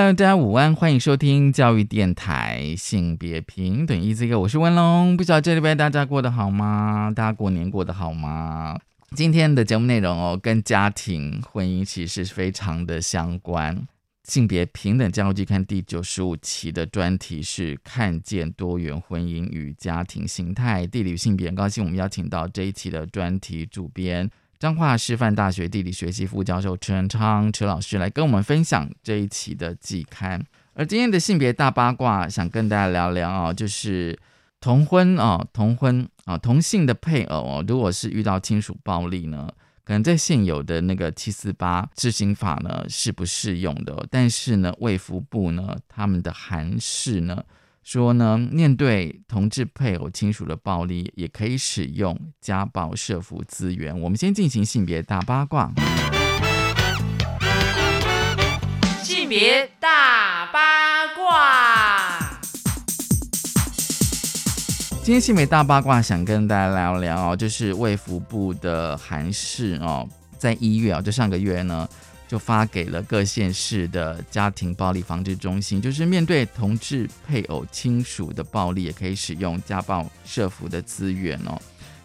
Hello，大家午安，欢迎收听教育电台性别平等 Easy Go，我是文龙。不知道这礼拜大家过得好吗？大家过年过得好吗？今天的节目内容哦，跟家庭婚姻其实非常的相关。性别平等教育季刊第九十五期的专题是看见多元婚姻与家庭形态，地理性别。很高兴我们邀请到这一期的专题主编，彰化师范大学地理学系副教授陈昌陈老师来跟我们分享这一期的季刊。而今天的性别大八卦，想跟大家聊聊啊，就是同婚啊，同婚啊，同性的配偶哦，如果是遇到亲属暴力呢？可能在现有的那个七四八执行法呢是不适用的，但是呢，卫福部呢他们的函释呢说呢，面对同志配偶亲属的暴力，也可以使用家暴社服资源。我们先进行性别大八卦，性别大八卦。今天性美大八卦想跟大家聊聊哦，就是卫福部的韩氏哦，在一月啊，就上个月呢，就发给了各县市的家庭暴力防治中心，就是面对同志配偶亲属的暴力，也可以使用家暴社服的资源哦。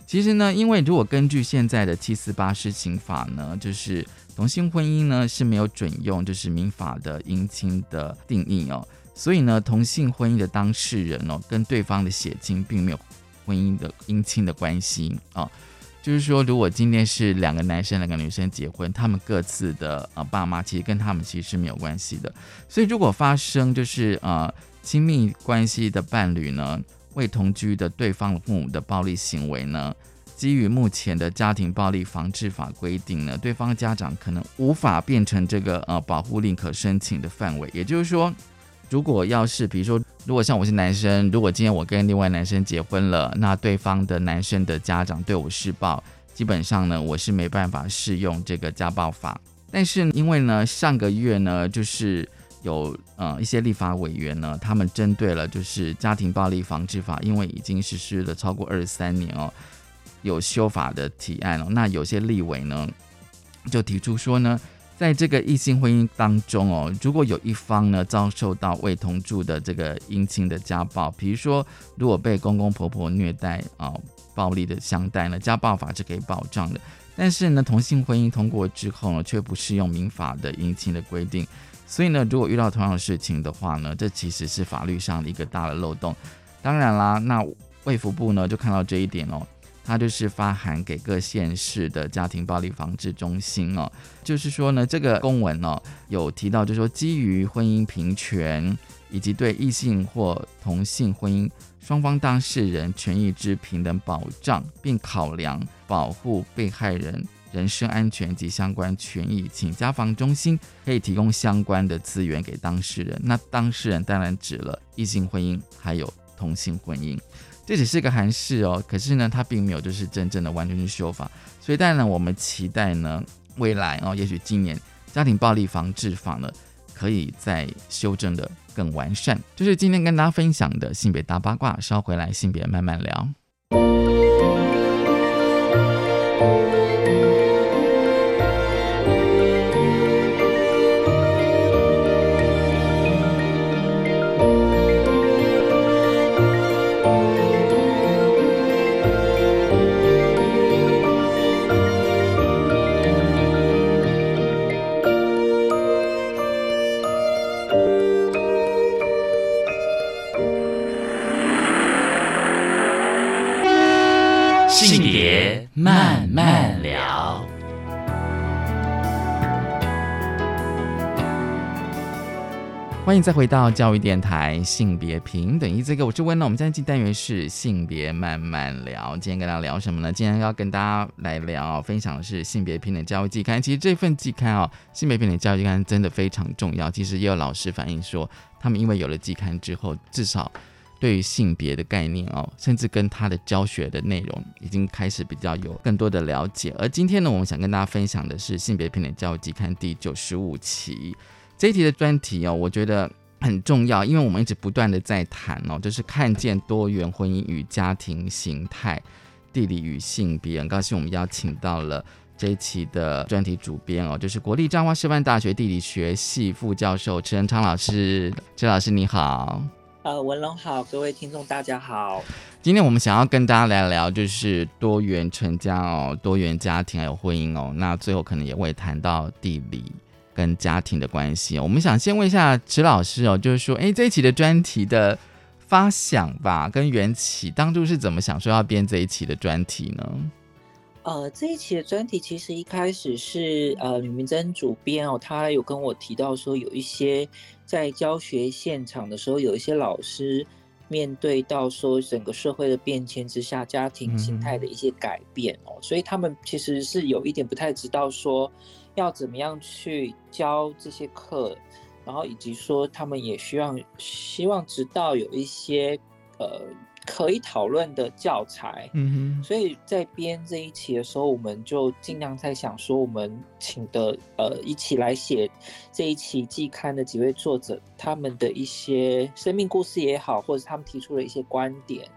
其实呢，因为如果根据现在的七四八施行法呢，就是同性婚姻呢是没有准用，就是民法的姻亲的定义哦。所以呢，同性婚姻的当事人哦，跟对方的血亲并没有婚姻的姻亲的关系啊。就是说，如果今天是两个男生、两个女生结婚，他们各自的呃爸妈其实跟他们其实是没有关系的。所以，如果发生就是呃亲密关系的伴侣呢，未同居的对方父母的暴力行为呢，基于目前的家庭暴力防治法规定呢，对方家长可能无法变成这个呃保护令可申请的范围。也就是说。如果要是比如说，如果像我是男生，如果今天我跟另外男生结婚了，那对方的男生的家长对我施暴，基本上呢，我是没办法适用这个家暴法。但是因为呢，上个月呢，就是有呃一些立法委员呢，他们针对了就是家庭暴力防治法，因为已经实施了超过二十三年哦，有修法的提案哦，那有些立委呢，就提出说呢。在这个异性婚姻当中哦，如果有一方呢遭受到未同住的这个姻亲的家暴，比如说如果被公公婆婆虐待啊、暴力的相待呢，家暴法是可以保障的。但是呢，同性婚姻通过之后呢，却不适用民法的姻亲的规定。所以呢，如果遇到同样的事情的话呢，这其实是法律上的一个大的漏洞。当然啦，那卫福部呢就看到这一点哦。他就是发函给各县市的家庭暴力防治中心哦，就是说呢，这个公文哦有提到，就是说基于婚姻平权以及对异性或同性婚姻双方当事人权益之平等保障，并考量保护被害人人身安全及相关权益，请家防中心可以提供相关的资源给当事人。那当事人当然指了异性婚姻还有同性婚姻。这只是个韩式哦，可是呢，它并没有就是真正的完全是修法，所以当然呢，我们期待呢，未来哦，也许今年家庭暴力防治法呢，可以再修正的更完善。就是今天跟大家分享的性别大八卦，稍回来性别慢慢聊。性别慢慢聊，欢迎再回到教育电台性别平等。一这个我是温乐，我们今天进单元是性别慢慢聊。今天跟大家聊什么呢？今天要跟大家来聊分享的是性别平等教育季刊。其实这份季刊哦，性别平等教育季刊真的非常重要。其实也有老师反映说，他们因为有了季刊之后，至少对于性别的概念哦，甚至跟他的教学的内容已经开始比较有更多的了解。而今天呢，我们想跟大家分享的是《性别平等教育季刊》第九十五期这一题的专题哦，我觉得很重要，因为我们一直不断的在谈哦，就是看见多元婚姻与家庭形态、地理与性别。很高兴我们邀请到了。这一期的专题主编哦，就是国立彰化师范大学地理学系副教授池仁昌老师。池老师你好，呃，文龙好，各位听众大家好。今天我们想要跟大家聊聊，就是多元成家哦，多元家庭还有婚姻哦。那最后可能也会谈到地理跟家庭的关系。我们想先问一下池老师哦，就是说，哎，这一期的专题的发想吧，跟缘起，当初是怎么想说要编这一期的专题呢？呃，这一期的专题其实一开始是呃吕明珍主编哦，他有跟我提到说，有一些在教学现场的时候，有一些老师面对到说整个社会的变迁之下，家庭心态的一些改变哦，所以他们其实是有一点不太知道说要怎么样去教这些课，然后以及说他们也希望希望知道有一些呃。可以讨论的教材，嗯哼，所以在编这一期的时候，我们就尽量在想说，我们请的呃一起来写这一期季刊的几位作者，他们的一些生命故事也好，或者他们提出的一些观点，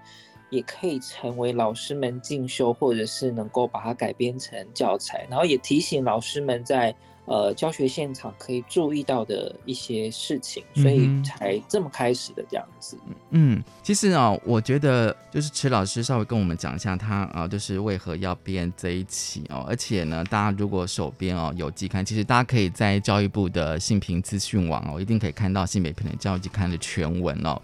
也可以成为老师们进修，或者是能够把它改编成教材，然后也提醒老师们在。呃，教学现场可以注意到的一些事情，所以才这么开始的这样子。嗯，其实啊，我觉得就是池老师稍微跟我们讲一下，他啊，就是为何要编这一期哦。而且呢，大家如果手边哦有季刊，其实大家可以在教育部的性平资讯网哦，一定可以看到性别平等教育季刊的全文哦。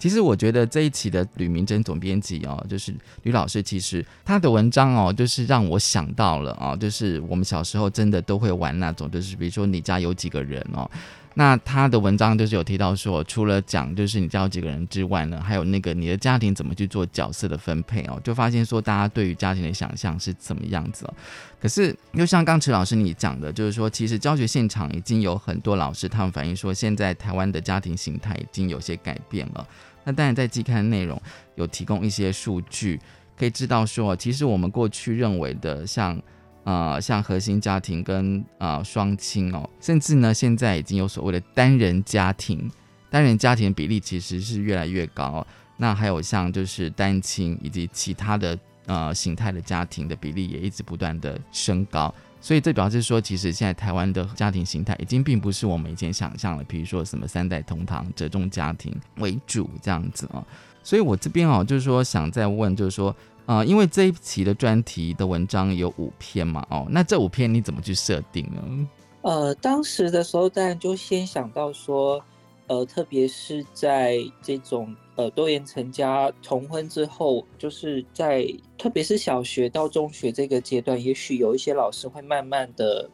其实我觉得这一期的吕明珍总编辑哦，就是吕老师，其实他的文章哦，就是让我想到了啊，就是我们小时候真的都会玩那种，就是比如说你家有几个人哦，那他的文章就是有提到说，除了讲就是你教几个人之外呢，还有那个你的家庭怎么去做角色的分配哦，就发现说大家对于家庭的想象是怎么样子哦。可是又像刚池老师你讲的，就是说其实教学现场已经有很多老师他们反映说，现在台湾的家庭形态已经有些改变了。那当然，在季刊内容有提供一些数据，可以知道说，其实我们过去认为的像，呃，像核心家庭跟呃双亲哦，甚至呢，现在已经有所谓的单人家庭，单人家庭的比例其实是越来越高。那还有像就是单亲以及其他的呃形态的家庭的比例也一直不断的升高。所以这表示说，其实现在台湾的家庭形态已经并不是我们以前想象的，比如说什么三代同堂、折中家庭为主这样子啊。所以我这边哦，就是说想再问，就是说，呃，因为这一期的专题的文章有五篇嘛，哦，那这五篇你怎么去设定呢？呃，当时的时候，当然就先想到说，呃，特别是在这种。呃，多元成家重婚之后，就是在特别是小学到中学这个阶段，也许有一些老师会慢慢的。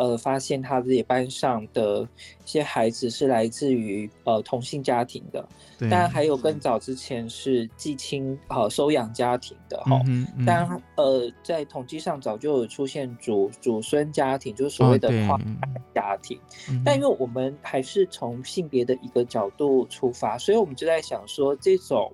呃，发现他自己班上的一些孩子是来自于呃同性家庭的，当然还有更早之前是寄亲呃收养家庭的哈。当然呃，在统计上早就有出现祖祖孙家庭，就是所谓的跨家庭。但因为我们还是从性别的一个角度出发，所以我们就在想说，这种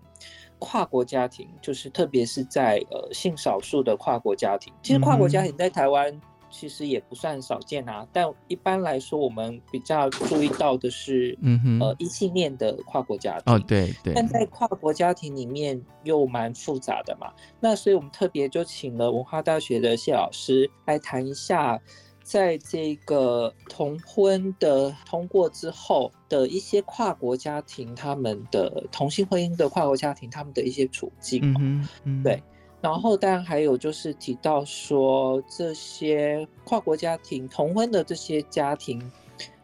跨国家庭，就是特别是在呃性少数的跨国家庭，其实跨国家庭在台湾。其实也不算少见啊，但一般来说，我们比较注意到的是，嗯哼，呃，异性恋的跨国家庭。哦，对对。但在跨国家庭里面又蛮复杂的嘛，那所以我们特别就请了文化大学的谢老师来谈一下，在这个同婚的通过之后的一些跨国家庭，他们的同性婚姻的跨国家庭，他们的一些处境。嗯嗯，对。然后，当然还有就是提到说，这些跨国家庭同婚的这些家庭，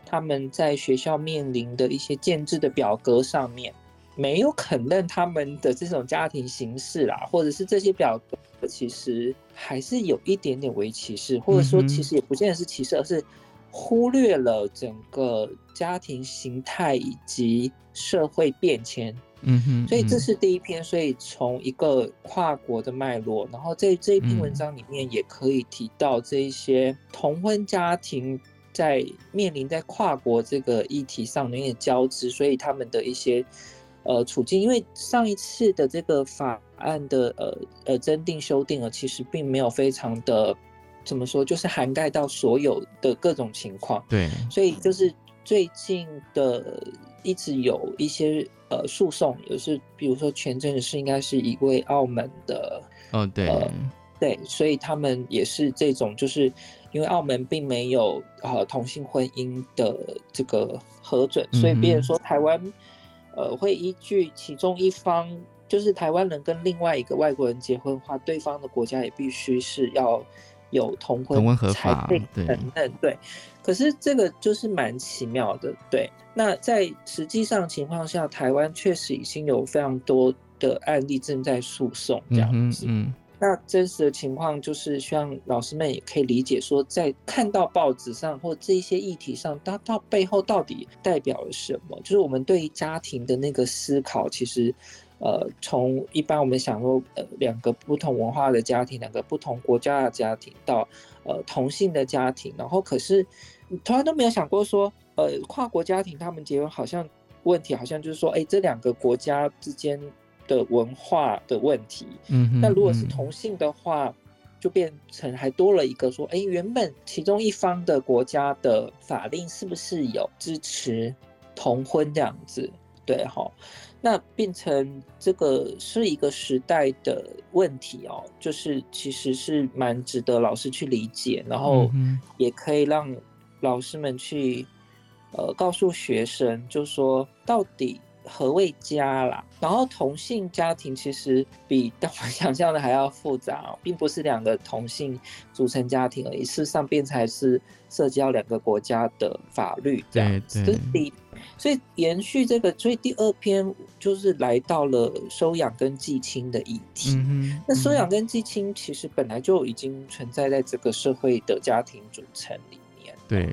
他们在学校面临的一些建制的表格上面，没有肯认他们的这种家庭形式啦，或者是这些表格其实还是有一点点为歧视，或者说其实也不见得是歧视，而是忽略了整个家庭形态以及社会变迁。嗯哼，所以这是第一篇，所以从一个跨国的脉络，然后在这一篇文章里面也可以提到这一些同婚家庭在面临在跨国这个议题上的一些交织，所以他们的一些呃处境，因为上一次的这个法案的呃呃增订修订了，其实并没有非常的怎么说，就是涵盖到所有的各种情况，对，所以就是最近的一直有一些呃诉讼，也是比如说前阵子是应该是一位澳门的。哦，对，对，所以他们也是这种，就是因为澳门并没有呃同性婚姻的这个核准，所以别人说台湾呃会依据其中一方，就是台湾人跟另外一个外国人结婚的话，对方的国家也必须是要有同婚同婚合法，承认对。可是这个就是蛮奇妙的，对。那在实际上情况下，台湾确实已经有非常多。的案例正在诉讼这样子，嗯，那真实的情况就是希望老师们也可以理解，说在看到报纸上或这一些议题上，它到背后到底代表了什么？就是我们对家庭的那个思考，其实，呃，从一般我们想说，呃，两个不同文化的家庭，两个不同国家的家庭，到呃同性的家庭，然后可是从来都没有想过说，呃，跨国家庭他们结婚好像问题，好像就是说，哎，这两个国家之间。的文化的问题，嗯，那如果是同性的话，就变成还多了一个说，哎，原本其中一方的国家的法令是不是有支持同婚这样子？对哈，那变成这个是一个时代的问题哦，就是其实是蛮值得老师去理解，然后也可以让老师们去呃告诉学生，就说到底。何谓家啦？然后同性家庭其实比我们想象的还要复杂，并不是两个同性组成家庭而已，事实上变才是涉及到两个国家的法律这样子。所以延续这个，所以第二篇就是来到了收养跟寄亲的议题。那收养跟寄亲其实本来就已经存在在这个社会的家庭组成里面。对。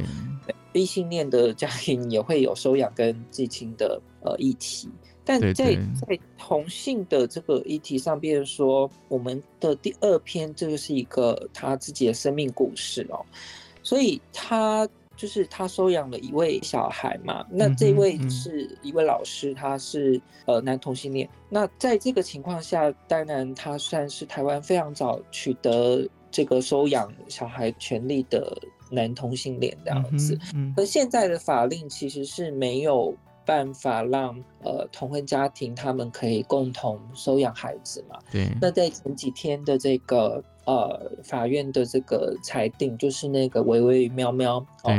异性恋的家庭也会有收养跟寄亲的呃议题，但在在同性的这个议题上，比如说我们的第二篇，这个是一个他自己的生命故事哦，所以他就是他收养了一位小孩嘛，那这位是一位老师，他是呃男同性恋，那在这个情况下，当然他算是台湾非常早取得这个收养小孩权利的。男同性恋这样子，而现在的法令其实是没有办法让呃同婚家庭他们可以共同收养孩子嘛？对。那在前几天的这个呃法院的这个裁定，就是那个微微与喵喵哦，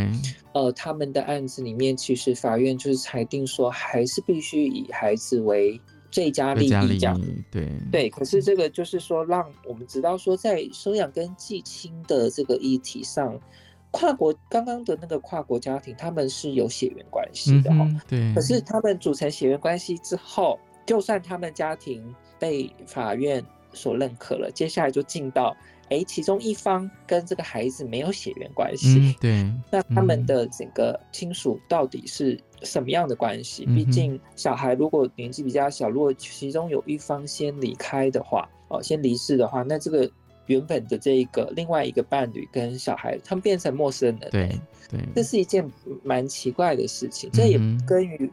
呃他们的案子里面，其实法院就是裁定说，还是必须以孩子为最佳利益这样。对对。可是这个就是说，让我们知道说，在收养跟寄亲的这个议题上。跨国刚刚的那个跨国家庭，他们是有血缘关系的哈，对。可是他们组成血缘关系之后，就算他们家庭被法院所认可了，接下来就进到，哎，其中一方跟这个孩子没有血缘关系，对。那他们的整个亲属到底是什么样的关系？毕竟小孩如果年纪比较小，如果其中有一方先离开的话，哦，先离世的话，那这个。原本的这一个另外一个伴侣跟小孩，他们变成陌生人，对对，这是一件蛮奇怪的事情。这也跟于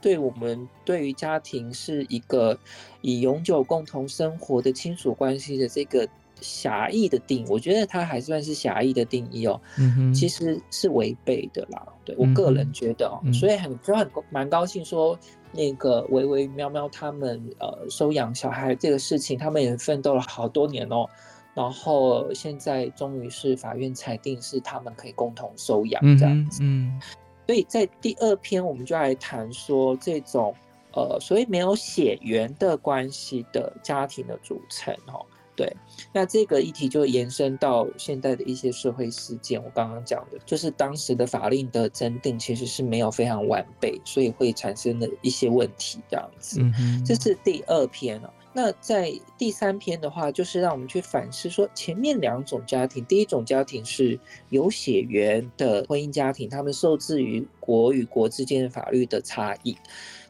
对我们对于家庭是一个以永久共同生活的亲属关系的这个狭义的定义，我觉得它还算是狭义的定义哦。嗯哼，其实是违背的啦。对我个人觉得哦，所以很就很蛮高兴说那个微微喵喵他们呃收养小孩这个事情，他们也奋斗了好多年哦。然后现在终于是法院裁定是他们可以共同收养这样子，嗯，所以在第二篇我们就来谈说这种呃所谓没有血缘的关系的家庭的组成哦，对，那这个议题就延伸到现在的一些社会事件，我刚刚讲的就是当时的法令的增定其实是没有非常完备，所以会产生的一些问题这样子，这是第二篇了。那在第三篇的话，就是让我们去反思说，前面两种家庭，第一种家庭是有血缘的婚姻家庭，他们受制于国与国之间的法律的差异。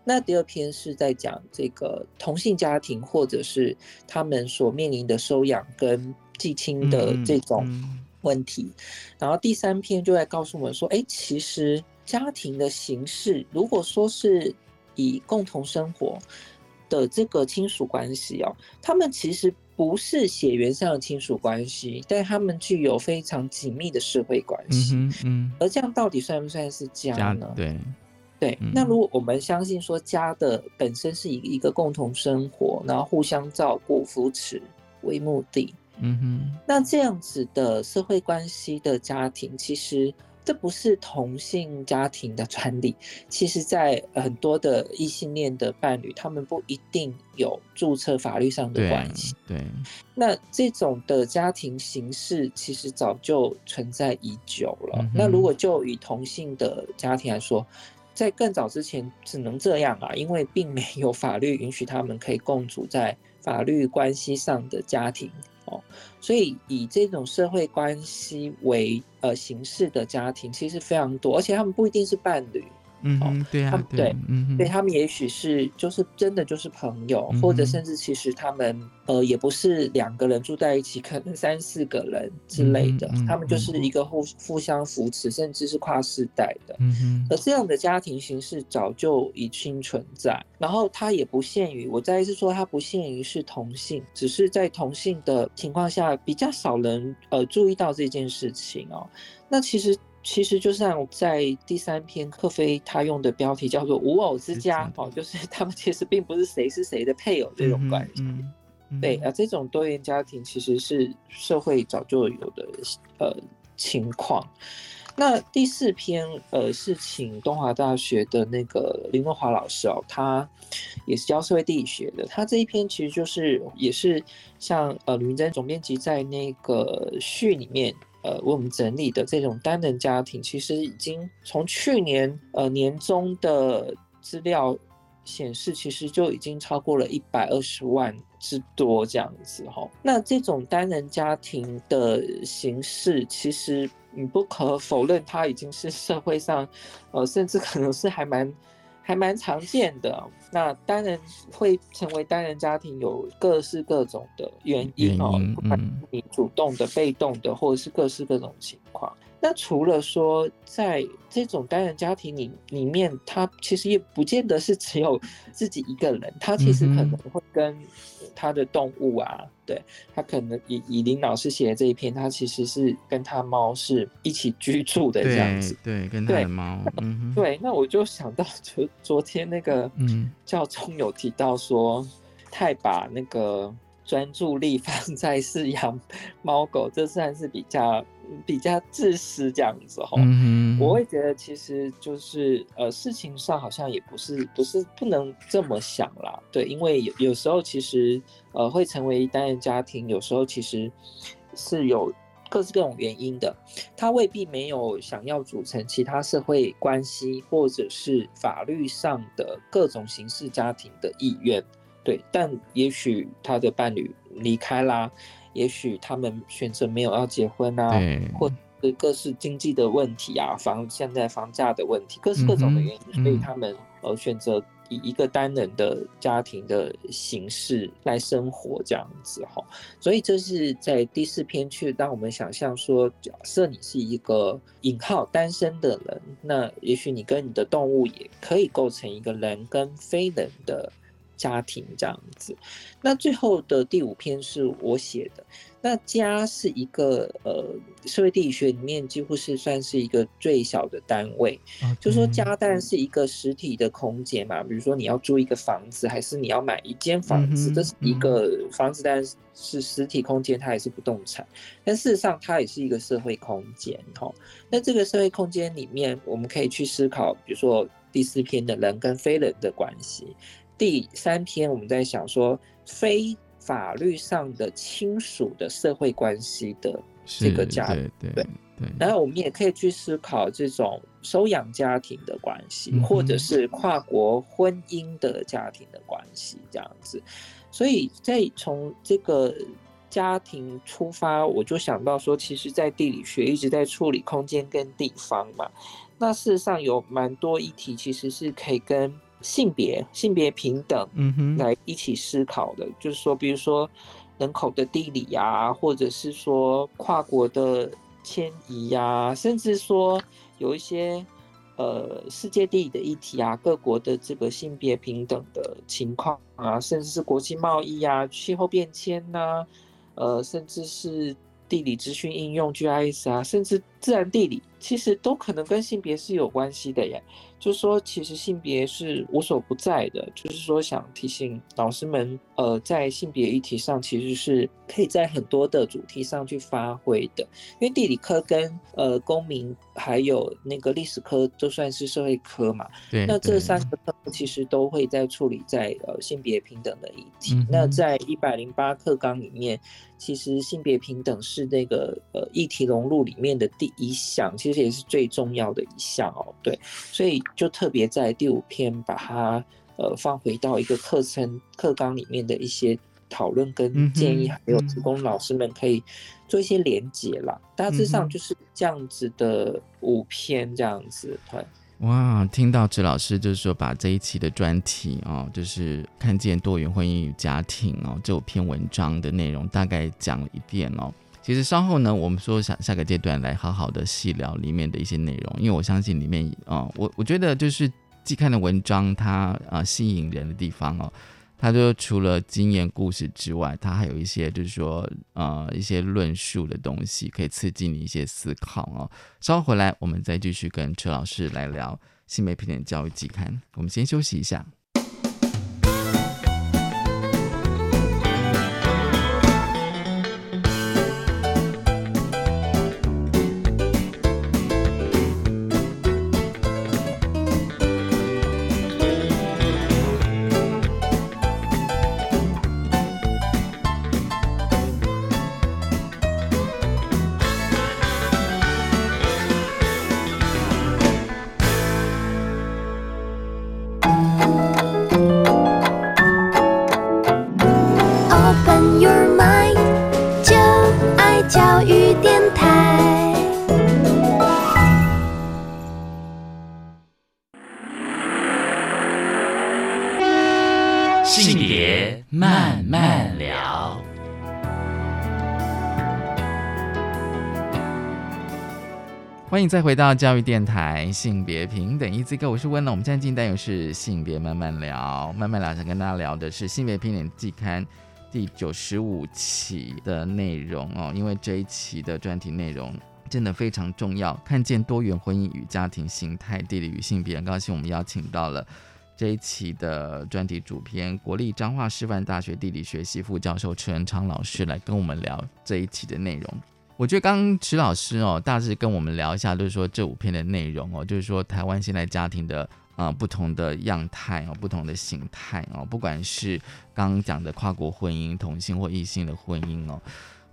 那第二篇是在讲这个同性家庭，或者是他们所面临的收养跟继亲的这种问题。然后第三篇就在告诉我们说，哎，其实家庭的形式，如果说是。以共同生活的这个亲属关系哦，他们其实不是血缘上的亲属关系，但他们具有非常紧密的社会关系。嗯嗯，而这样到底算不算是家家呢？对，对，嗯那如果我们相信说家的本身是以一个共同生活，然后互相照顾、扶持为目的，嗯哼，那这样子的社会关系的家庭，其实这不是同性家庭的专利。其实，在很多的异性恋的伴侣，他们不一定有注册法律上的对关系。对，那这种的家庭形式其实早就存在已久了。嗯那如果就以同性的家庭来说，在更早之前只能这样啊，因为并没有法律允许他们可以共处在法律关系上的家庭哦，所以以这种社会关系为呃形式的家庭其实非常多，而且他们不一定是伴侣，嗯哼，对啊他们，对嗯哼，对他们也许是就是真的就是朋友，嗯或者甚至其实他们呃也不是两个人住在一起，可能三四个人之类的，他们就是一个互互相扶持，甚至是跨世代的。嗯哼，而这样的家庭形式早就已经存在，然后它也不限于，我再一次说，它不限于是同性，只是在同性的情况下，比较少人呃注意到这件事情哦。那其实其实就像在第三篇克菲他用的标题叫做“无偶之家”哦，就是 他们其实并不是谁是谁的配偶这种关系。嗯哼，嗯对啊，这种多元家庭其实是社会早就有的呃情况。那第四篇呃是请东华大学的那个林文华老师哦，他也是教社会地理学的。他这一篇其实就是也是像呃吕明珍总编辑在那个序里面呃为我们整理的这种单人家庭，其实已经从去年呃年中的资料显示，其实就已经超过了一百二十万之多这样子哈。那这种单人家庭的形式，其实你不可否认，它已经是社会上，呃，甚至可能是还蛮还蛮常见的。那单人会成为单人家庭，有各式各种的原因哦不管嗯你主动的、被动的，或者是各式各种情况。那除了说在这种单人家庭里里面，他其实也不见得是只有自己一个人，他其实可能会跟他的动物啊，对他可能以以林老师写的这一篇，他其实是跟他猫是一起居住的这样子。对对，跟他的猫，嗯，，对，那我就想到昨昨天那个嗯教宗有提到说，太把那个专注力放 在饲养猫狗，这算是比较比较自私这样子吼。嗯，我会觉得其实就是呃事情上好像也不是不是不能这么想啦，对，因为有有时候其实呃会成为单人家庭，有时候其实是有各式各种原因的，他未必没有想要组成其他社会关系或者是法律上的各种形式家庭的意愿，对，但也许他的伴侣离开啦，也许他们选择没有要结婚啊，对，或是各式经济的问题啊，房现在房价的问题，各式各种的原因，所以他们呃选择以一个单人的家庭的形式来生活这样子哈。所以这是在第四篇去让我们想象说，假设你是一个引号单身的人，那也许你跟你的动物也可以构成一个人跟非人的家庭这样子。那最后的第五篇是我写的。那家是一个呃，社会地理学里面几乎是算是一个最小的单位，哦就说家当然是一个实体的空间嘛，比如说你要租一个房子，还是你要买一间房子，嗯这是一个房子，当然是实体空间，它也是不动产，但事实上它也是一个社会空间哈。那这个社会空间里面，我们可以去思考，比如说第四篇的人跟非人的关系，第三篇我们在想说非法律上的亲属的社会关系的这个是家对对对对，然后我们也可以去思考这种收养家庭的关系，嗯或者是跨国婚姻的家庭的关系，这样子。所以在从这个家庭出发，我就想到说，其实，在地理学一直在处理空间跟地方嘛。那事实上有蛮多议题，其实是可以跟性别、性别平等嗯哼，来一起思考的，就是说，比如说人口的地理呀、或者是说跨国的迁移呀、甚至说有一些呃世界地理的议题啊，各国的这个性别平等的情况啊，甚至是国际贸易啊、气候变迁呐、呃，甚至是地理资讯应用 GIS 啊，甚至自然地理，其实都可能跟性别是有关系的耶。就说，其实性别是无所不在的。就是说，想提醒老师们，呃，在性别议题上，其实是可以在很多的主题上去发挥的。因为地理科跟呃公民还有那个历史科都算是社会科嘛，对，那这三个科其实都会在处理在呃性别平等的议题。嗯那在一百零八课纲里面，其实性别平等是那个呃议题融入里面的第一项，其实也是最重要的一项哦。对，所以就特别在第五篇把它呃放回到一个课程课纲里面的一些讨论嗯跟建议，还有嗯提供老师们可以做一些连结啦。大致上就是这样子的五篇这样子，对。哇，听到池老师就是说把这一期的专题哦，就是看见多元婚姻与家庭哦这五篇文章的内容大概讲了一遍哦。其实稍后呢，我们说下下个阶段来好好的细聊里面的一些内容，因为我相信里面啊、哦，我我觉得就是既看的文章它啊、呃吸引人的地方哦，它就除了经验故事之外，它还有一些就是说呃一些论述的东西，可以刺激你一些思考哦。稍后回来，我们再继续跟车老师来聊性别平等教育季刊。我们先休息一下。别慢慢聊。欢迎再回到教育电台性别平等一 Z 哥，我是温乐。我们现在进单元是性别慢慢聊，慢慢聊想跟大家聊的是性别平等季刊第九十五期的内容哦，因为这一期的专题内容真的非常重要，看见多元婚姻与家庭形态、地理与性别。很高兴我们邀请到了这一期的专题主编，国立彰化师范大学地理学系副教授陈文昌老师来跟我们聊这一期的内容。我觉得刚刚池老师哦，大致跟我们聊一下，就是说这五篇的内容哦，就是说台湾现在家庭的呃不同的样态哦，不同的形态哦，不管是刚刚讲的跨国婚姻、同性或异性的婚姻哦，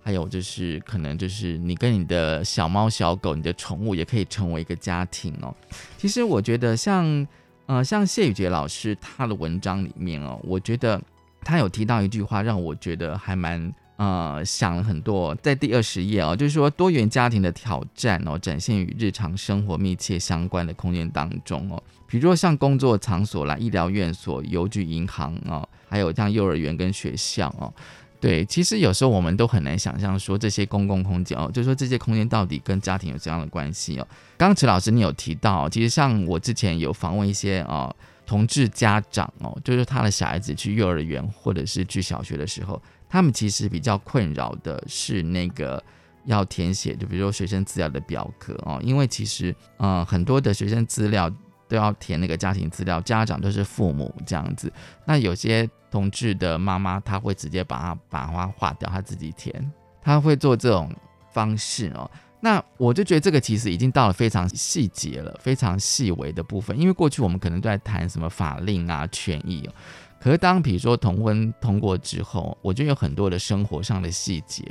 还有就是可能就是你跟你的小猫小狗、你的宠物也可以成为一个家庭哦。其实我觉得像呃像谢宇杰老师他的文章里面哦，我觉得他有提到一句话，让我觉得还蛮。呃，想了很多，在第二十页哦，就是说多元家庭的挑战哦，展现于日常生活密切相关的空间当中哦，比如说像工作场所啦、医疗院所、邮局、银行哦，还有像幼儿园跟学校哦。对，其实有时候我们都很难想象说这些公共空间哦，就是说这些空间到底跟家庭有怎样的关系哦。刚刚池老师你有提到，其实像我之前有访问一些哦同志家长哦，就是他的小孩子去幼儿园或者是去小学的时候。他们其实比较困扰的是那个要填写，就比如说学生资料的表格哦，因为其实嗯很多的学生资料都要填那个家庭资料，家长都是父母这样子。那有些同志的妈妈，她会直接把它把它划掉，她自己填，她会做这种方式哦。那我就觉得这个其实已经到了非常细节了，非常细微的部分，因为过去我们可能都在谈什么法令啊、权益哦。可是当比如说同婚通过之后，我觉得有很多的生活上的细节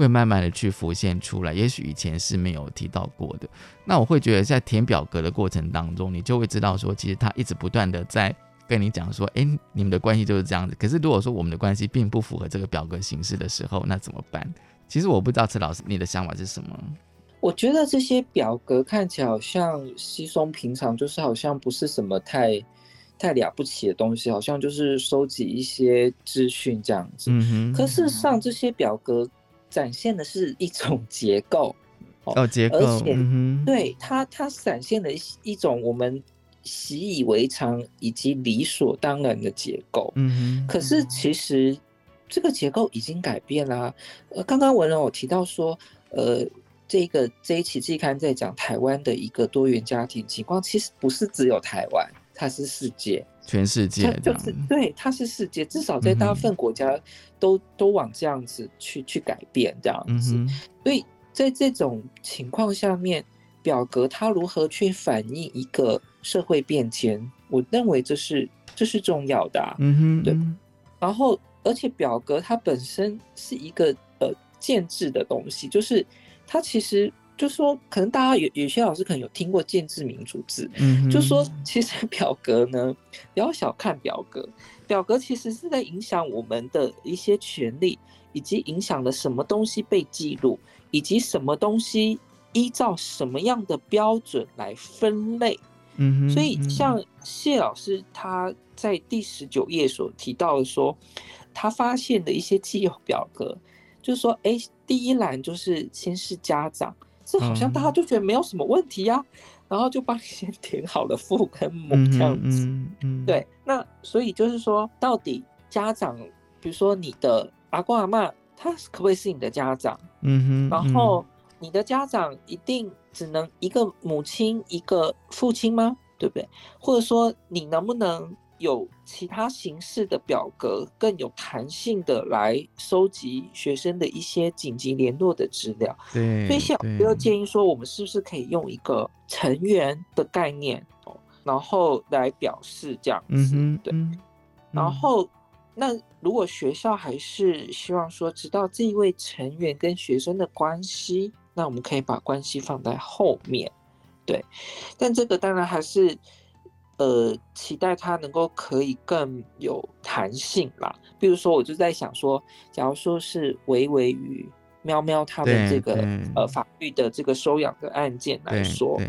会慢慢的去浮现出来，也许以前是没有提到过的。那我会觉得在填表格的过程当中，你就会知道说，其实他一直不断的在跟你讲说，哎，你们的关系就是这样子。可是如果说我们的关系并不符合这个表格形式的时候，那怎么办？其实我不知道陈老师你的想法是什么。我觉得这些表格看起来好像稀松平常，就是好像不是什么太太了不起的东西，好像就是收集一些资讯这样子。嗯哼，可事实上，这些表格展现的是一种结构，哦，结构，而且嗯，对它，它展现了一一种我们习以为常以及理所当然的结构。嗯哼，可是其实这个结构已经改变啦、呃，刚刚文人有提到说，呃，这个这一期季刊在讲台湾的一个多元家庭情况，其实不是只有台湾，它是世界，全世界它就是对，它是世界，至少在大部分国家都、都往这样子去去改变这样子。嗯，所以在这种情况下面，表格它如何去反映一个社会变迁，我认为这是这是重要的、啊。嗯哼，对嗯然后，而且表格它本身是一个呃建制的东西，就是它其实就是说，可能大家有有些老师可能有听过建制民主制，嗯哼，就说其实表格呢，不要小看表格，表格其实是在影响我们的一些权利，以及影响了什么东西被记录，以及什么东西依照什么样的标准来分类。嗯哼，所以嗯像谢老师他在第十九页所提到的说，他发现的一些既有表格，就是说，哎，第一栏就是先是家长，这好像大家嗯就觉得没有什么问题呀、然后就帮你先 填好了父跟母嗯这样子。嗯嗯，对，那所以就是说，到底家长，比如说你的阿公阿妈，他可不可以是你的家长？嗯哼，然后你的家长一定只能一个母亲一个父亲吗？对不对？或者说你能不能有其他形式的表格，更有弹性的来收集学生的一些紧急联络的资料？对，所以谢老师对又建议说，我们是不是可以用一个成员的概念哦，然后来表示这样子？嗯哼，对。嗯然后，那如果学校还是希望说知道这一位成员跟学生的关系，那我们可以把关系放在后面，对。但这个当然还是，呃，期待它能够可以更有弹性啦。比如说，我就在想说，假如说是维维与喵喵他们对这个呃法律的这个收养的案件来说，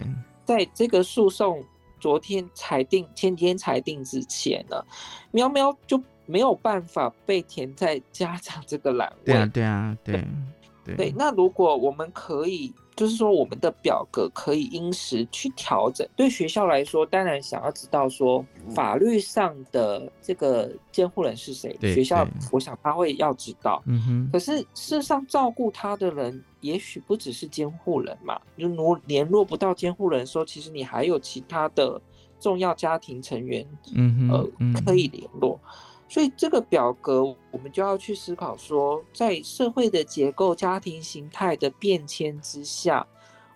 在这个诉讼昨天裁定、前天裁定之前呢，喵喵就没有办法被填在家长这个栏位。对啊，对啊，对对对，那如果我们可以，就是说我们的表格可以因时去调整。对学校来说，当然想要知道说法律上的这个监护人是谁，对学校我想他会要知道。嗯哼，可是事实上，照顾他的人也许不只是监护人嘛。就如联络不到监护人的时候，其实你还有其他的重要家庭成员，可以联络。所以这个表格，我们就要去思考说，在社会的结构、家庭形态的变迁之下，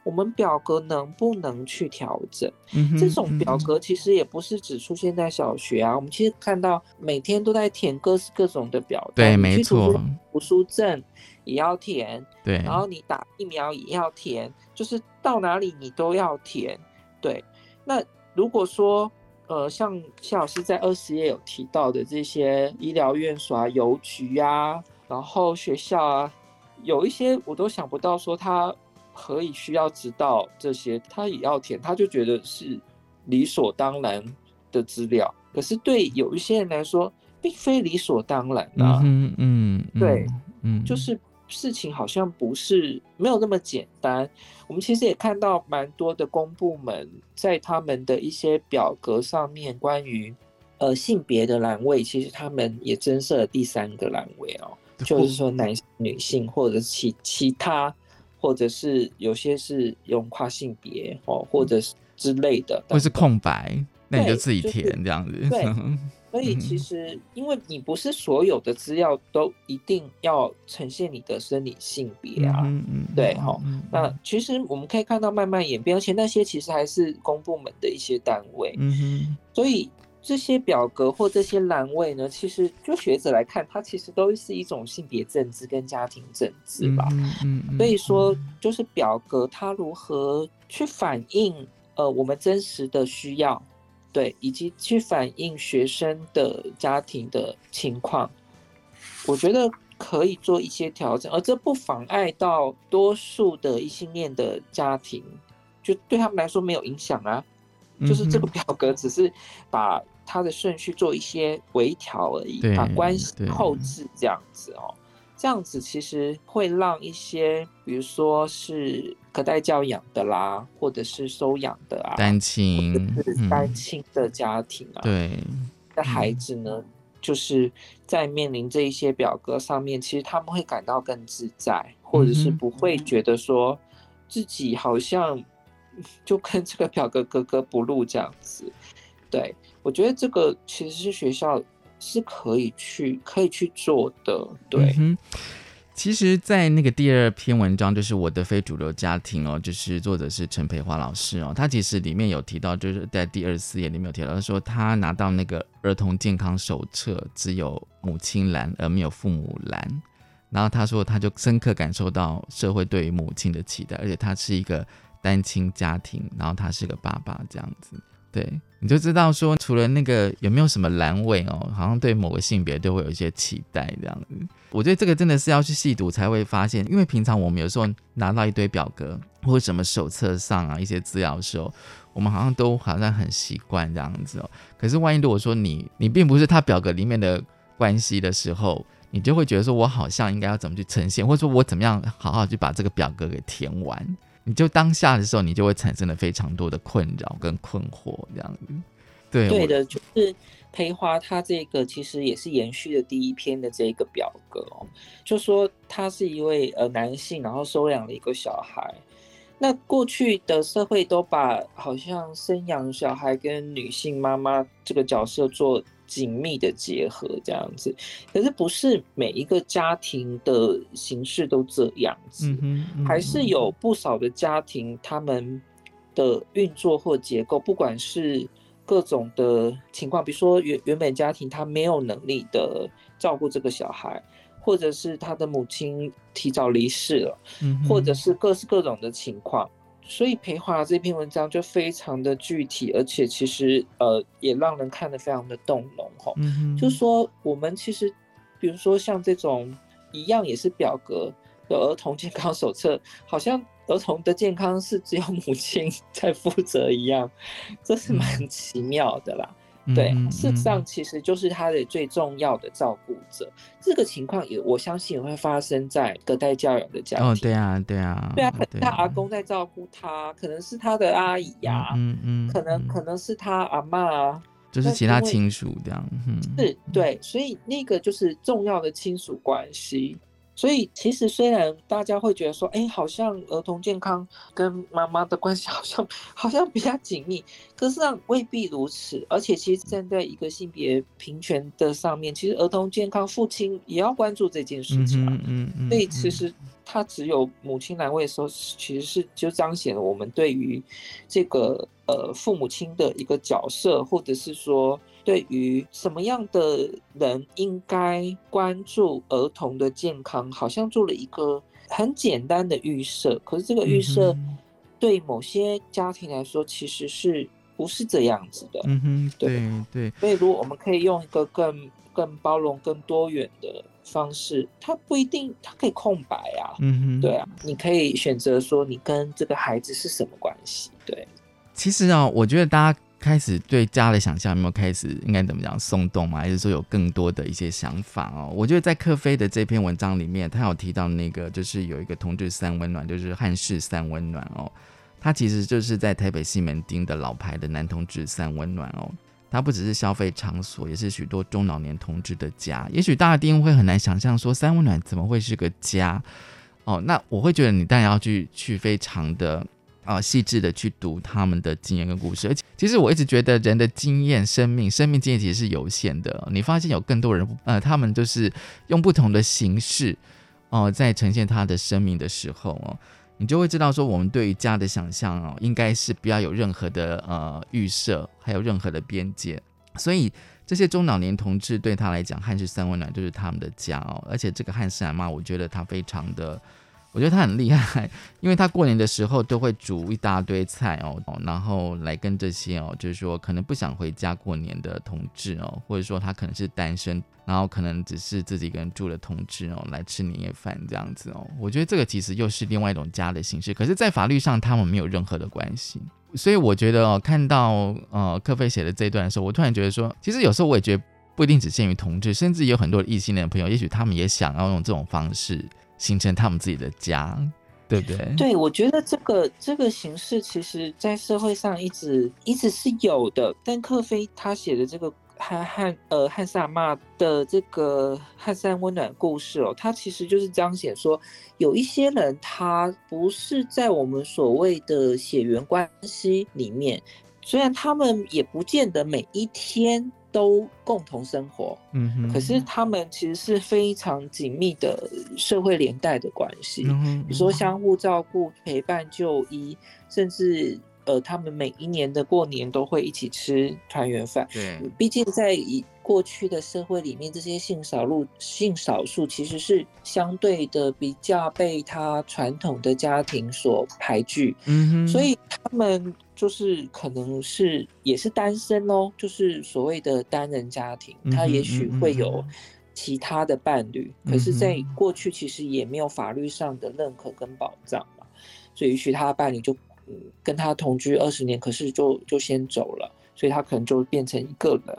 我们表格能不能去调整？嗯这种表嗯格其实也不是只出现在小学啊，我们其实看到每天都在填各式各种的表单，对，没错，读书证也要填，对，然后你打疫苗也要填，就是到哪里你都要填。对，那如果说呃，像谢老师在二十页有提到的这些医疗院所啊、邮局啊，然后学校啊，有一些我都想不到说他何以需要知道这些，他也要填，他就觉得是理所当然的资料。可是对有一些人来说，并非理所当然啊。嗯哼，嗯，对嗯，嗯，就是事情好像不是没有那么简单。我们其实也看到蛮多的公部门在他们的一些表格上面，关于呃性别的栏位，其实他们也增设了第三个栏位哦，就是说男性、女性或者是其其他，或者是有些是用跨性别哦，或者是之类的，或是空白，那你就自己填这样子，对 所以其嗯实，因为你不是所有的资料都一定要呈现你的生理性别啊，嗯嗯，对哈嗯那其实我们可以看到慢慢演变，而且那些其实还是公部门的一些单位，嗯哼，所以这些表格或这些栏位呢，其实就学者来看，它其实都是一种性别政治跟家庭政治吧。嗯嗯。嗯，所以说，就是表格它如何去反映呃我们真实的需要，对，以及去反映学生的家庭的情况，我觉得可以做一些调整，而这不妨碍到多数的异性恋的家庭，就对他们来说没有影响啊。就是这个表格只是把它的顺序做一些微调而已，把关系对后置这样子哦。这样子其实会让一些，比如说是隔代教养的啦，或者是收养的啊，单亲单亲的家庭啊，嗯对，的孩子呢，就是在面临这一些表格上面，其实他们会感到更自在，或者是不会觉得说自己好像 就跟这个表格格格不入这样子。对我觉得这个其实是学校是可以去可以去做的，对，其实，在那个第二篇文章，就是我的非主流家庭哦，就是作者是陈培华老师哦，他其实里面有提到，就是在第二十四页里面有提到，他说他拿到那个儿童健康手册，只有母亲栏而没有父母栏，然后他说他就深刻感受到社会对于母亲的期待，而且他是一个单亲家庭，然后他是个爸爸这样子，对，你就知道说，除了那个有没有什么栏位哦，好像对某个性别都会有一些期待这样子。我觉得这个真的是要去细读才会发现，因为平常我们有时候拿到一堆表格或者什么手册上啊一些资料的时候，我们好像都好像很习惯这样子哦。可是万一如果说你你并不是他表格里面的关系的时候，你就会觉得说我好像应该要怎么去呈现，或者说我怎么样好好去把这个表格给填完。你就当下的时候，你就会产生了非常多的困扰跟困惑，这样子。对，对的，就是培华他这个其实也是延续了第一篇的这个表格哦，就说他是一位呃男性，然后收养了一个小孩。那过去的社会都把好像生养小孩跟女性妈妈这个角色做紧密的结合这样子，可是不是每一个家庭的形式都这样子。嗯，嗯还是有不少的家庭，他们的运作或结构，不管是各种的情况，比如说原原本家庭他没有能力的照顾这个小孩，或者是他的母亲提早离世了，嗯或者是各式各种的情况。所以培华这篇文章就非常的具体，而且其实呃也让人看得非常的动容吼。嗯哼，就说我们其实，比如说像这种一样也是表格的儿童健康手册，好像儿童的健康是只有母亲 在负责一样，这是蛮奇妙的啦。对嗯，事实上其实就是他的最重要的照顾者。这个情况也我相信也会发生在隔代教养的家庭。哦，对啊，对啊，对啊，可能他阿公在照顾他，可能是他的阿姨呀、嗯嗯，可能嗯可能是他阿妈啊，就是其他亲属这样，嗯，是对，所以那个就是重要的亲属关系。所以其实虽然大家会觉得说，哎，好像儿童健康跟妈妈的关系 好像好像比较紧密，可是上未必如此。而且其实站在一个性别平权的上面，其实儿童健康父亲也要关注这件事嗯情啊。哼嗯嗯，所以其实他只有母亲来位的时候，其实是就彰显了我们对于这个呃父母亲的一个角色，或者是说对于什么样的人应该关注儿童的健康，好像做了一个很简单的预设。可是这个预设嗯对某些家庭来说，其实是不是这样子的？嗯哼，对对对，所以，如果我们可以用一个更更包容、更多元的方式，它不一定它可以空白啊。嗯哼，对啊，你可以选择说你跟这个孩子是什么关系。对，其实啊，我觉得大家开始对家的想象有没有开始应该怎么讲松动嘛，还是说有更多的一些想法哦？我觉得在克菲的这篇文章里面，他有提到那个就是有一个同志三温暖，就是汉室三温暖哦，他其实就是在台北西门町的老牌的男同志三温暖哦。它不只是消费场所，也是许多中老年同志的家。也许大家一定会很难想象，说三温暖怎么会是个家？哦，那我会觉得你当然要去去非常的啊细致的去读他们的经验跟故事。而且，其实我一直觉得人的经验、生命、生命经验其实是有限的。你发现有更多人，呃，他们就是用不同的形式哦、在呈现他的生命的时候哦。你就会知道说，我们对于家的想象哦，应该是不要有任何的呃预设，还有任何的边界。所以这些中老年同志对他来讲，汉室三温暖就是他们的家哦。而且这个汉室阿妈，我觉得他非常的，我觉得他很厉害，因为他过年的时候都会煮一大堆菜哦，然后来跟这些哦，就是说可能不想回家过年的同志哦，或者说他可能是单身，然后可能只是自己一个人住的同志哦，来吃年夜饭这样子哦。我觉得这个其实又是另外一种家的形式，可是，在法律上他们没有任何的关系。所以我觉得哦，看到呃科菲写的这一段的时候，我突然觉得说，其实有时候我也觉得不一定只限于同志，甚至有很多异性恋的朋友，也许他们也想要用这种方式形成他们自己的家。对不对？对，我觉得这个这个形式，其实在社会上一直一直是有的。但克菲他写的这个汉汉呃汉萨玛的这个汉山温暖故事哦，他其实就是彰显说，有一些人他不是在我们所谓的血缘关系里面，虽然他们也不见得每一天。都共同生活，嗯哼，可是他们其实是非常紧密的社会连带的关系，嗯比如说相互照顾、陪伴、就医，甚至呃，他们每一年的过年都会一起吃团圆饭。对，毕竟在以过去的社会里面，这些性少数性少数其实是相对的比较被他传统的家庭所排拒，嗯哼，所以他们。就是可能是也是单身哦，就是所谓的单人家庭，他也许会有其他的伴侣，可是，在过去其实也没有法律上的认可跟保障嘛，所以也许他的伴侣就跟他同居二十年，可是就就先走了，所以他可能就变成一个人。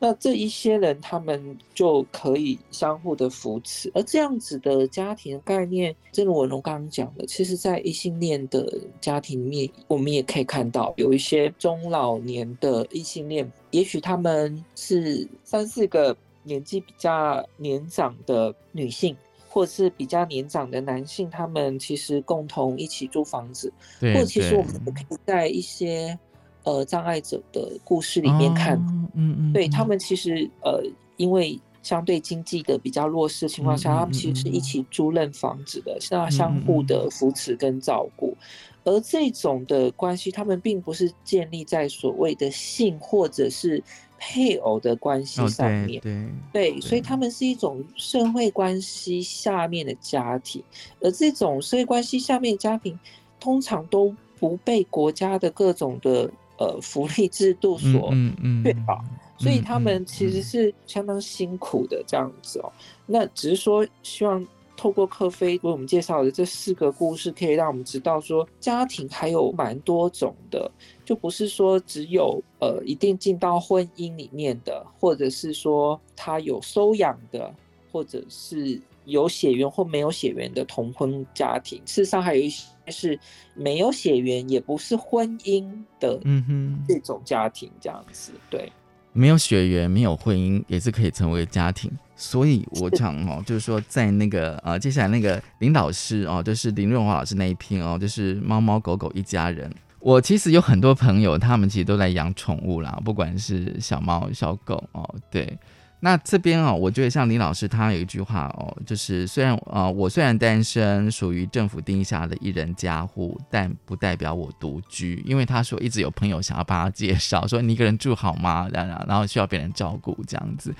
那这一些人，他们就可以相互的扶持，而这样子的家庭概念，正如文龙刚刚讲的，其实，在异性恋的家庭里面，我们也可以看到，有一些中老年的异性恋，也许他们是三四个年纪比较年长的女性，或者是比较年长的男性，他们其实共同一起租房子，或者其实我们可以在一些。呃，障碍者的故事里面看，嗯嗯，对他们其实呃，因为相对经济的比较弱势情况下，他们其实是一起租赁房子的，是要相互的扶持跟照顾。而这种的关系，他们并不是建立在所谓的性或者是配偶的关系上面，对对，所以他们是一种社会关系下面的家庭。而这种社会关系下面家庭，通常都不被国家的各种的。呃，福利制度所确保，所以他们其实是相当辛苦的这样子哦。那只是说，希望透过克菲为我们介绍的这四个故事，可以让我们知道说，家庭还有蛮多种的，就不是说只有呃一定进到婚姻里面的，或者是说他有收养的，或者是。有血缘或没有血缘的同婚家庭，事实上还有一些是没有血缘，也不是婚姻的，嗯哼，这种家庭这样子，对，没有血缘，没有婚姻，也是可以成为家庭。所以我讲哦，就是说在那个呃，接下来那个林老师哦，就是林润华老师那一篇哦，就是猫猫狗狗一家人。我其实有很多朋友，他们其实都在养宠物啦，不管是小猫小狗哦，对。那这边哦，我觉得像林老师他有一句话哦，就是虽然啊，我虽然单身，属于政府定下的一人家户，但不代表我独居。因为他说一直有朋友想要帮他介绍，说你一个人住好吗？然后然后需要别人照顾这样子。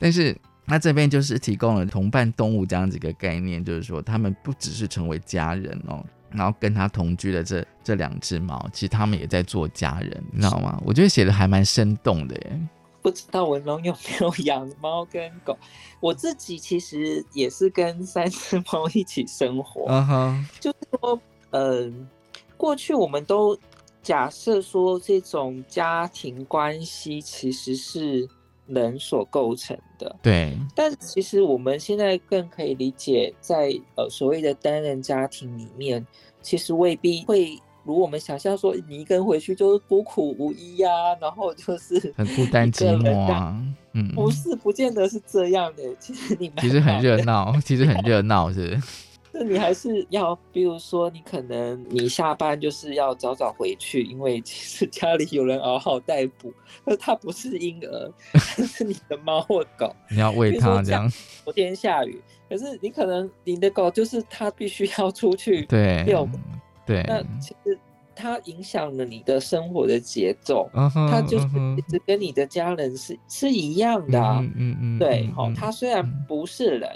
但是那这边就是提供了同伴动物这样子一个概念，就是说他们不只是成为家人哦，然后跟他同居的这这两只猫，其实他们也在做家人，你知道吗？我觉得写的还蛮生动的耶。不知道文龙有没有养猫跟狗？我自己其实也是跟三只猫一起生活。嗯哼，就是说，嗯，过去我们都假设说这种家庭关系其实是人所构成的。对。但其实我们现在更可以理解，在呃所谓的单人家庭里面，其实未必会。如我们想象说，你一个人回去就是孤苦无依呀，然后就是 很孤单寂寞啊。嗯，不是，不见得是这样的。其实你其实很热闹，其实很热闹，是。那你还是要，比如说，你可能你下班就是要早早回去，因为其实家里有人嗷嗷待哺，而它不是婴儿，是你的猫或狗，你要喂它这样。昨天下雨，可是你可能你的狗就是它必须要出去对遛。对，那其实它影响了你的生活的节奏，它就是一直跟你的家人是是一样的，嗯嗯，对，好，它虽然不是人，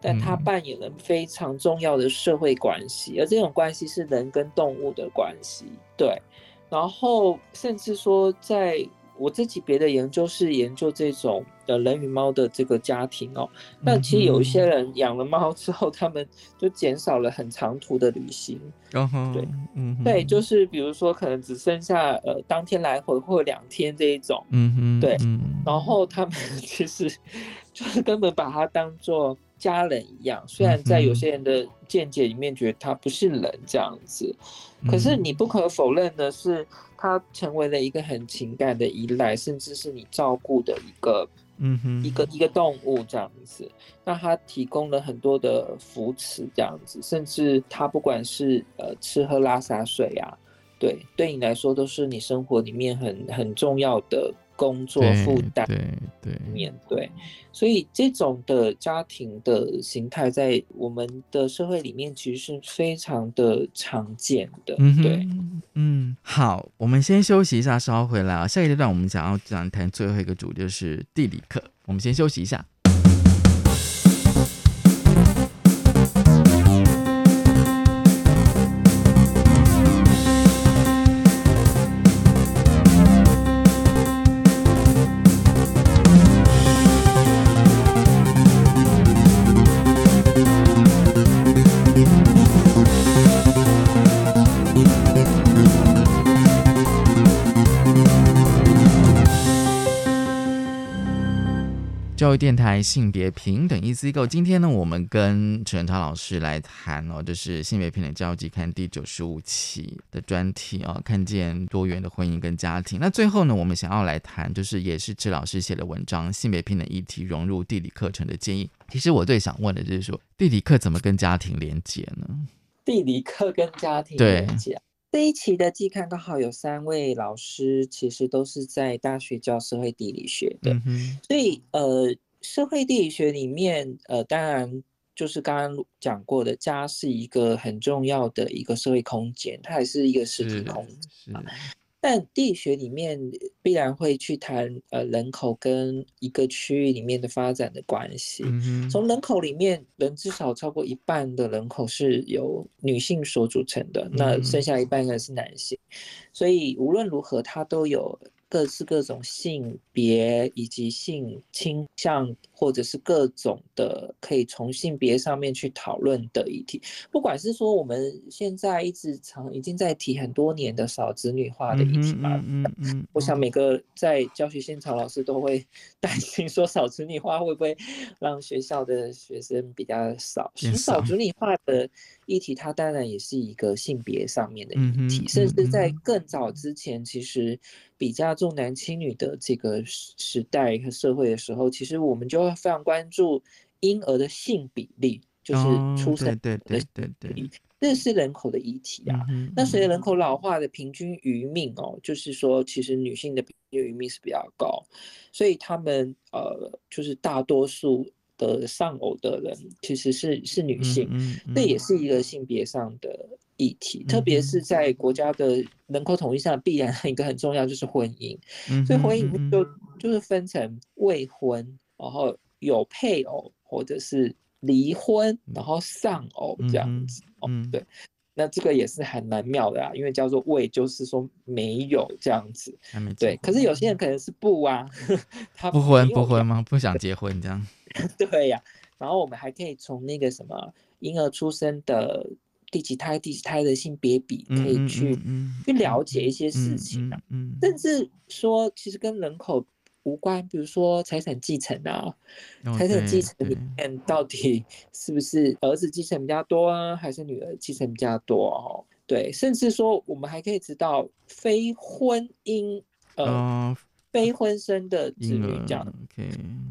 但它扮演了非常重要的社会关系，而这种关系是人跟动物的关系，对，然后甚至说在。我自己别的研究是研究这种呃人与猫的这个家庭哦，那其实有一些人养了猫之后，他们就减少了很长途的旅行，对，嗯，对，就是比如说可能只剩下呃当天来回或两天这一种，嗯哼，对，然后他们 其实就是根本把它当做家人一样。虽然在有些人的见解里面觉得他不是人这样子，可是嗯你不可否认的是，他成为了一个很情感的依赖，甚至是你照顾的一个嗯哼一个一个动物这样子。那它提供了很多的扶持这样子，甚至它不管是呃吃喝拉撒睡啊，对，对你来说都是你生活里面很很重要的工作负担。对对，面对，所以这种的家庭的形态在我们的社会里面其实是非常的常见的。嗯哼对，嗯，好，我们先休息一下，稍后回来啊。下一阶段我们想要讲谈最后一个主题，就是地理课。我们先休息一下。教育电台性别平等 Easy Go，今天呢，我们跟陈超老师来谈哦，就是性别平等教育季刊第九十五期的专题哦，看见多元的婚姻跟家庭。那最后呢，我们想要来谈，就是也是池老师写的文章《性别平等议题融入地理课程的建议》。其实我最想问的就是说，地理课怎么跟家庭连接呢？地理课跟家庭对连接。这一期的季刊刚好有三位老师，其实都是在大学教社会地理学的，嗯，所以呃，社会地理学里面，呃，当然就是刚刚讲过的，家是一个很重要的一个社会空间，它也是一个实体空间。是，但地理学里面必然会去谈呃人口跟一个区域里面的发展的关系。嗯，从人口里面，人至少超过一半的人口是由女性所组成的，那嗯剩下一半呢是男性，所以无论如何，它都有各式各种性别以及性倾向，或者是各种的可以从性别上面去讨论的议题。不管是说我们现在一直常已经在提很多年的少子女化的议题嗯嘛，嗯嗯嗯，我想每个在教学现场老师都会 担心说少子女化会不会让学校的学生比较少。其实少少子女化的议题，它当然也是一个性别上面的议题，甚至在更早之前，其实比较重男轻女的这个时时代和社会的时候，其实我们就会非常关注婴儿的性比例，就是哦出生对对对对对，这是人口的议题啊。嗯那随着人口。老化的平均余命哦，就是说，其实女性的平均余命是比较高，所以他们呃，就是大多数的丧偶的人其实是是女性，嗯嗯这也嗯是。一个性别上的议题，特别嗯是在国。家的人口统计上，必然 一个很重要就是婚姻，嗯所以婚姻就就是分成未婚，然后有配偶或者是离婚，然后丧偶这样子。哦嗯，对，那这个也是还蛮妙的啊，因为叫做未，就是说没有这样子。对，可是有些人可能是不啊，他不婚不婚吗？不想结婚这样？对呀、然后我们还可以从那个什么婴儿出生的第几胎、第几胎的性别比，可以嗯去、嗯嗯去了解一些事情啊，甚至说其实跟人口无关，比如说财产继承啊，财产继承里面到底是不是儿子继承比较多啊，还是女儿继承比较多哦？对，甚至说我们还可以知道非婚姻呃、哦，非婚生的子女这样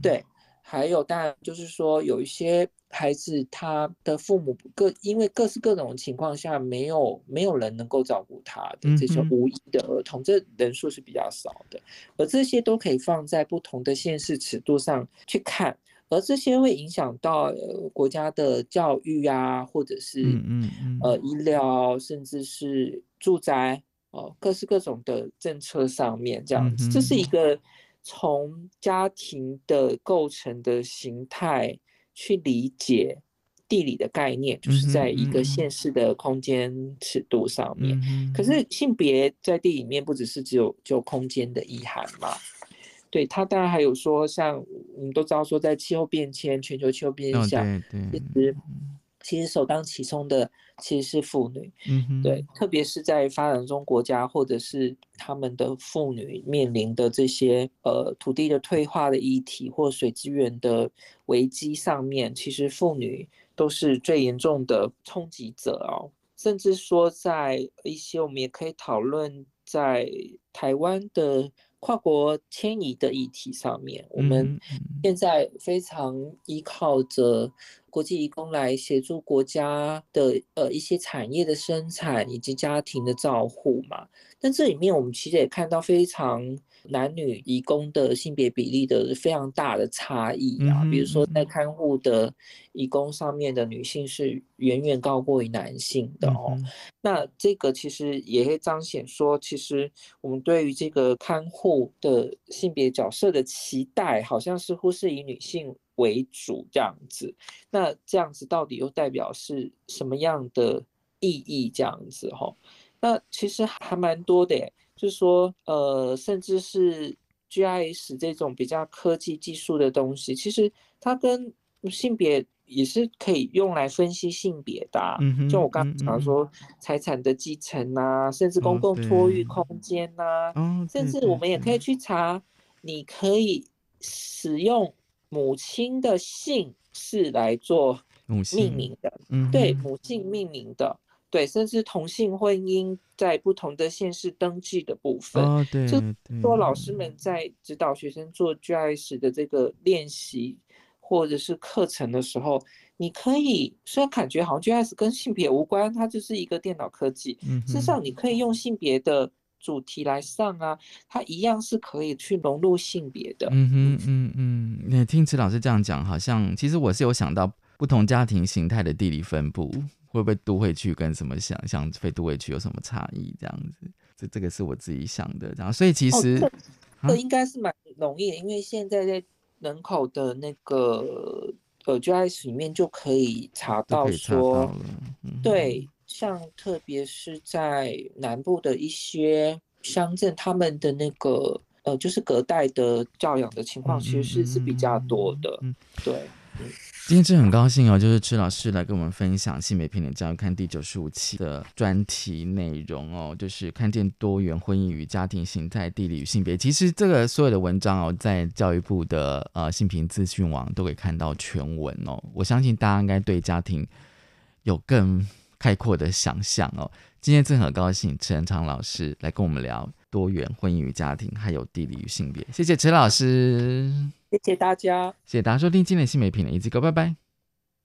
对，还有当然就是说有一些孩子他的父母各因为各式各种情况下没有没有人能够照顾他的这种无依的儿童，这人数是比较少的，而这些都可以放在不同的现实尺度上去看，而这些会影响到呃国家的教育啊，或者是嗯嗯嗯，呃医疗，甚至是住宅哦，各式各种的政策上面这样子，这是一嗯个从家庭的构成的形态去理解地理的概念，就是在一个嗯县市的空间尺度上面。可是性别在地里面不只是只有只有空间的意涵嘛？对，它当然还有说，像我们都知道说，在气候变迁、全球气候变哦迁下，其，实其实首当其冲的其实是妇女，嗯哼，对，特别是在发展中国家或者是他们的妇女面临的这些呃土地的退化的议题或水资源的危机上面，其实妇女都是最严重的冲击者哦。甚至说，在一些我们也可以讨论在台湾的跨国迁移的议题上面，我们现在非常依靠着国际移工来协助国家的呃一些产业的生产以及家庭的照护嘛。但这里面我们其实也看到非常男女移工的性别比例的非常大的差异啊，比如说在看护的移工上面的女性是远远高过于男性的哦。那这个其实也会彰显说，其实我们对于这个看护的性别角色的期待，好像似乎是以女性为主这样子。那这样子到底又代表是什么样的意义？这样子哈？那其实还蛮多的耶，就是说，呃，甚至是 GIS 这种比较科技技术的东西，其实它跟性别也是可以用来分析性别的、啊。嗯哼就我刚刚讲说，财产的继承呐、甚至哦公共托育空间呐、哦，甚至我们也可以去查，你可以使用母亲的姓氏来做命名的。嗯对母姓命名的，对，甚至同性婚姻在不同的县市登记的部分。哦，对就对，说老师们在指导学生做 GIS 的这个练习或者是课程的时候，你可以虽然感觉好像 GIS 跟性别无关，它就是一个电脑科技，嗯哼事实上你可以用性别的主题来上啊，它一样是可以去融入性别的。嗯哼，嗯嗯，那听池老师这样讲，好像其实我是有想到不同家庭形态的地理分布，会不会都会区跟什么想象非都会区有什么差异？这样子，这这个是我自己想的。然后，所以其哦实、这应该是蛮容易的，因为现在在人口的那个呃 GIS 里面就可以查到说，对，像特别是在南部的一些乡镇，他们的那个呃，就是隔代的教养的情况，其实是是比较多的。嗯，对，今天真的很高兴哦，就是池老师来跟我们分享性别平等教育看第九十五期的专题内容哦，就是看见多元婚姻与家庭形态、地理与性别。其实这个所有的文章哦，在教育部的呃性平资讯网都可以看到全文哦。我相信大家应该对家庭有更开阔的想象哦。今天真的很高兴，池仁昌老师来跟我们聊多元婚姻与家庭，还有地理与性别。谢谢陈老师，谢谢大家。谢谢大家收听今天的性别平等一机构，拜拜。